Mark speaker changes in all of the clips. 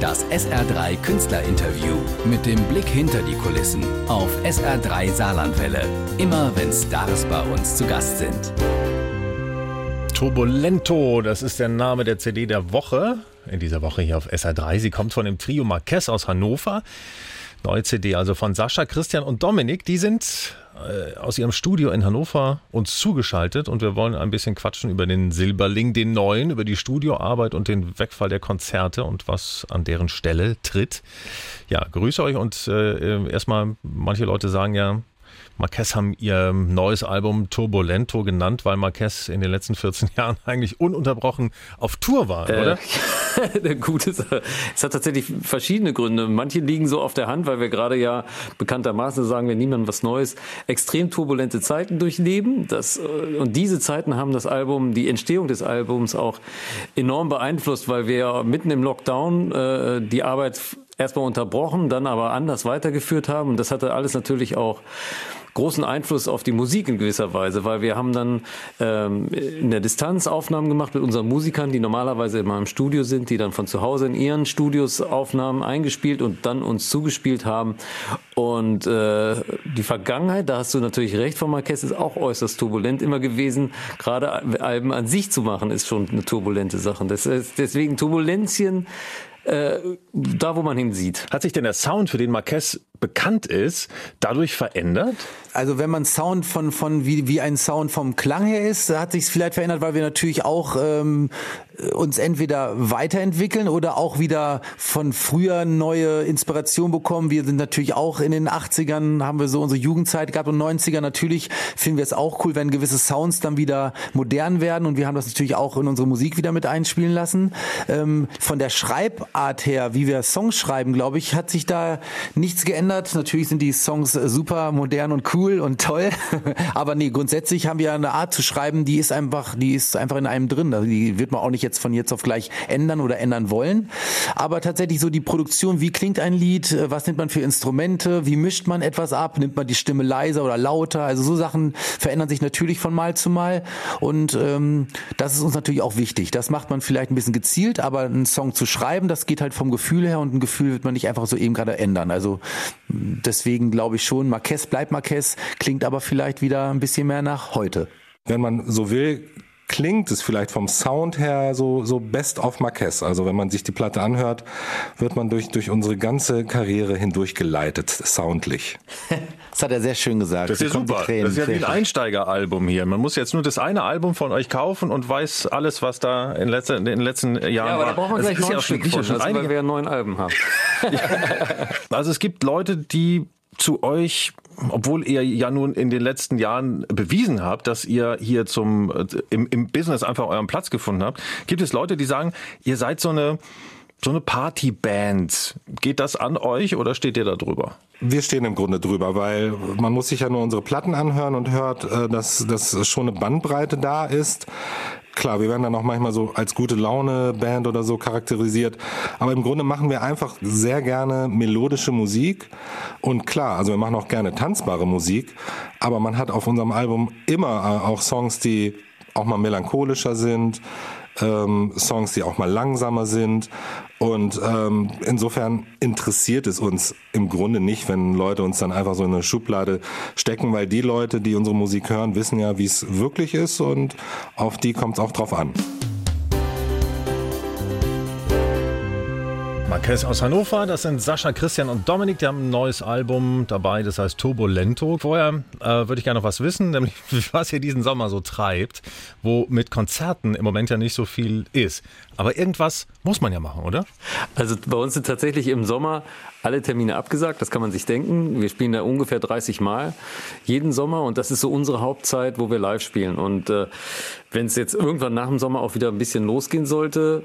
Speaker 1: Das SR3 Künstlerinterview mit dem Blick hinter die Kulissen auf SR3 Saarlandwelle. Immer wenn Stars bei uns zu Gast sind.
Speaker 2: Turbulento, das ist der Name der CD der Woche. In dieser Woche hier auf SR3. Sie kommt von dem Trio Marquez aus Hannover. Neue CD also von Sascha, Christian und Dominik. Die sind aus ihrem Studio in Hannover uns zugeschaltet und wir wollen ein bisschen quatschen über den Silberling, den neuen, über die Studioarbeit und den Wegfall der Konzerte und was an deren Stelle tritt. Ja, grüße euch und äh, erstmal, manche Leute sagen ja, Marquez haben ihr neues Album Turbulento genannt, weil Marquez in den letzten 14 Jahren eigentlich ununterbrochen auf Tour war, äh, oder?
Speaker 3: Gute Sache. Es hat tatsächlich verschiedene Gründe. Manche liegen so auf der Hand, weil wir gerade ja bekanntermaßen sagen wir niemandem was Neues, extrem turbulente Zeiten durchleben. Das, äh, und diese Zeiten haben das Album, die Entstehung des Albums auch enorm beeinflusst, weil wir mitten im Lockdown äh, die Arbeit erstmal unterbrochen, dann aber anders weitergeführt haben. Und das hatte alles natürlich auch großen Einfluss auf die Musik in gewisser Weise, weil wir haben dann ähm, in der Distanz Aufnahmen gemacht mit unseren Musikern, die normalerweise immer im Studio sind, die dann von zu Hause in ihren Studios Aufnahmen eingespielt und dann uns zugespielt haben. Und äh, die Vergangenheit, da hast du natürlich recht, von Marquez ist auch äußerst turbulent immer gewesen. Gerade Alben an sich zu machen, ist schon eine turbulente Sache. Das ist deswegen Turbulenzien äh, da, wo man hinsieht.
Speaker 2: Hat sich denn der Sound, für den Marquez bekannt ist, dadurch verändert?
Speaker 4: Also wenn man Sound von, von wie, wie ein Sound vom Klang her ist, hat sich vielleicht verändert, weil wir natürlich auch ähm, uns entweder weiterentwickeln oder auch wieder von früher neue Inspiration bekommen. Wir sind natürlich auch in den 80ern, haben wir so unsere Jugendzeit gehabt und 90er natürlich finden wir es auch cool, wenn gewisse Sounds dann wieder modern werden und wir haben das natürlich auch in unsere Musik wieder mit einspielen lassen. Ähm, von der Schreibart her, wie wir Songs schreiben, glaube ich, hat sich da nichts geändert. Natürlich sind die Songs super modern und cool und toll, aber nee, grundsätzlich haben wir eine Art zu schreiben, die ist einfach, die ist einfach in einem drin. Also die wird man auch nicht jetzt von jetzt auf gleich ändern oder ändern wollen. Aber tatsächlich so die Produktion, wie klingt ein Lied, was nimmt man für Instrumente, wie mischt man etwas ab, nimmt man die Stimme leiser oder lauter. Also so Sachen verändern sich natürlich von Mal zu Mal. Und ähm, das ist uns natürlich auch wichtig. Das macht man vielleicht ein bisschen gezielt, aber einen Song zu schreiben, das geht halt vom Gefühl her und ein Gefühl wird man nicht einfach so eben gerade ändern. Also deswegen glaube ich schon, Marquez bleibt Marquez, klingt aber vielleicht wieder ein bisschen mehr nach heute.
Speaker 5: Wenn man so will, klingt es vielleicht vom Sound her so, so best of Marquez. Also wenn man sich die Platte anhört, wird man durch, durch unsere ganze Karriere hindurch geleitet, soundlich.
Speaker 4: Das hat er sehr schön gesagt.
Speaker 2: Das ist ja super. Tränen, das ist ja wie ein Einsteigeralbum hier. Man muss jetzt nur das eine Album von euch kaufen und weiß alles, was da in, letzter, in den letzten Jahren war. Ja, aber da
Speaker 3: brauchen wir gleich neun Stück von, also, weil wir neun Alben haben.
Speaker 2: also es gibt Leute, die zu euch, obwohl ihr ja nun in den letzten Jahren bewiesen habt, dass ihr hier zum äh, im, im Business einfach euren Platz gefunden habt, gibt es Leute, die sagen, ihr seid so eine so eine Partyband. Geht das an euch oder steht ihr da drüber?
Speaker 5: Wir stehen im Grunde drüber, weil man muss sich ja nur unsere Platten anhören und hört, äh, dass, dass schon eine Bandbreite da ist. Klar, wir werden dann auch manchmal so als gute Laune Band oder so charakterisiert. Aber im Grunde machen wir einfach sehr gerne melodische Musik. Und klar, also wir machen auch gerne tanzbare Musik. Aber man hat auf unserem Album immer auch Songs, die auch mal melancholischer sind, ähm, Songs, die auch mal langsamer sind. Und ähm, insofern interessiert es uns im Grunde nicht, wenn Leute uns dann einfach so in eine Schublade stecken, weil die Leute, die unsere Musik hören, wissen ja, wie es wirklich ist und auf die kommt es auch drauf an.
Speaker 2: Marquez aus Hannover, das sind Sascha, Christian und Dominik, die haben ein neues Album dabei, das heißt Turbulento. Vorher äh, würde ich gerne noch was wissen, nämlich was ihr diesen Sommer so treibt, wo mit Konzerten im Moment ja nicht so viel ist. Aber irgendwas muss man ja machen, oder?
Speaker 3: Also bei uns sind tatsächlich im Sommer alle Termine abgesagt, das kann man sich denken. Wir spielen da ungefähr 30 Mal jeden Sommer und das ist so unsere Hauptzeit, wo wir live spielen. Und äh, wenn es jetzt irgendwann nach dem Sommer auch wieder ein bisschen losgehen sollte,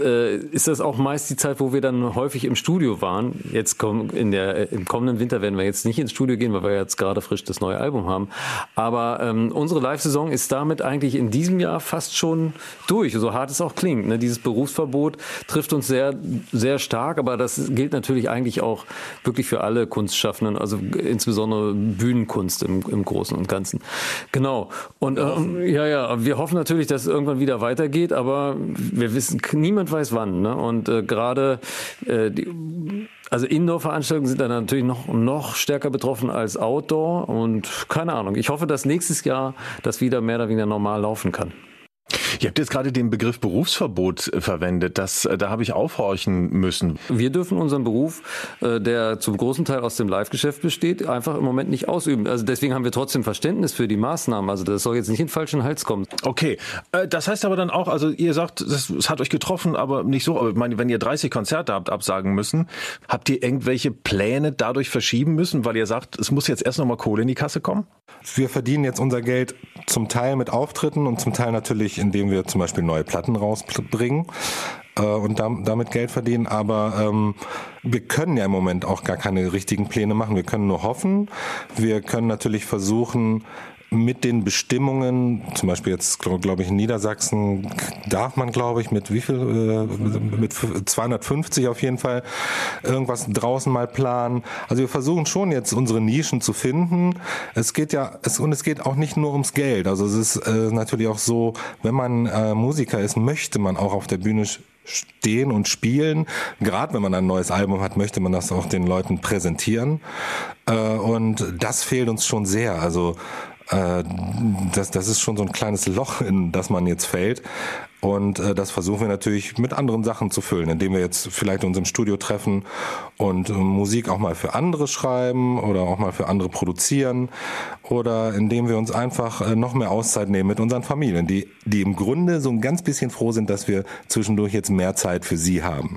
Speaker 3: äh, ist das auch meist die Zeit, wo wir dann häufig im Studio waren. Jetzt komm, in der, im kommenden Winter werden wir jetzt nicht ins Studio gehen, weil wir jetzt gerade frisch das neue Album haben. Aber ähm, unsere Live-Saison ist damit eigentlich in diesem Jahr fast schon durch, so hart es auch klingt. Ne? Dieses Berufsverbot trifft uns sehr, sehr stark, aber das gilt natürlich eigentlich eigentlich auch wirklich für alle Kunstschaffenden, also insbesondere Bühnenkunst im, im Großen und Ganzen. Genau. Und ähm, ja, ja, wir hoffen natürlich, dass es irgendwann wieder weitergeht, aber wir wissen, niemand weiß wann. Ne? Und äh, gerade äh, die, also Indoor-Veranstaltungen sind dann natürlich noch, noch stärker betroffen als Outdoor und keine Ahnung. Ich hoffe, dass nächstes Jahr das wieder mehr oder weniger normal laufen kann.
Speaker 2: Ihr habt jetzt gerade den Begriff Berufsverbot äh, verwendet. Das, äh, da habe ich aufhorchen müssen.
Speaker 3: Wir dürfen unseren Beruf, äh, der zum großen Teil aus dem Live-Geschäft besteht, einfach im Moment nicht ausüben. Also deswegen haben wir trotzdem Verständnis für die Maßnahmen. Also das soll jetzt nicht in den falschen Hals kommen.
Speaker 2: Okay, das heißt aber dann auch, also ihr sagt, es hat euch getroffen, aber nicht so. Aber ich meine, wenn ihr 30 Konzerte habt absagen müssen, habt ihr irgendwelche Pläne dadurch verschieben müssen, weil ihr sagt, es muss jetzt erst nochmal Kohle in die Kasse kommen?
Speaker 5: Wir verdienen jetzt unser Geld zum Teil mit Auftritten und zum Teil natürlich, indem wir zum Beispiel neue Platten rausbringen äh, und damit Geld verdienen. Aber ähm, wir können ja im Moment auch gar keine richtigen Pläne machen. Wir können nur hoffen. Wir können natürlich versuchen, mit den Bestimmungen, zum Beispiel jetzt glaube ich in Niedersachsen darf man glaube ich mit wie viel, äh, mit 250 auf jeden Fall irgendwas draußen mal planen. Also wir versuchen schon jetzt unsere Nischen zu finden. Es geht ja, es, und es geht auch nicht nur ums Geld. Also es ist äh, natürlich auch so, wenn man äh, Musiker ist, möchte man auch auf der Bühne stehen und spielen. Gerade wenn man ein neues Album hat, möchte man das auch den Leuten präsentieren. Äh, und das fehlt uns schon sehr. Also äh, das, das ist schon so ein kleines Loch, in das man jetzt fällt. Und äh, das versuchen wir natürlich mit anderen Sachen zu füllen, indem wir jetzt vielleicht uns im Studio treffen und äh, Musik auch mal für andere schreiben oder auch mal für andere produzieren oder indem wir uns einfach äh, noch mehr Auszeit nehmen mit unseren Familien, die, die im Grunde so ein ganz bisschen froh sind, dass wir zwischendurch jetzt mehr Zeit für sie haben.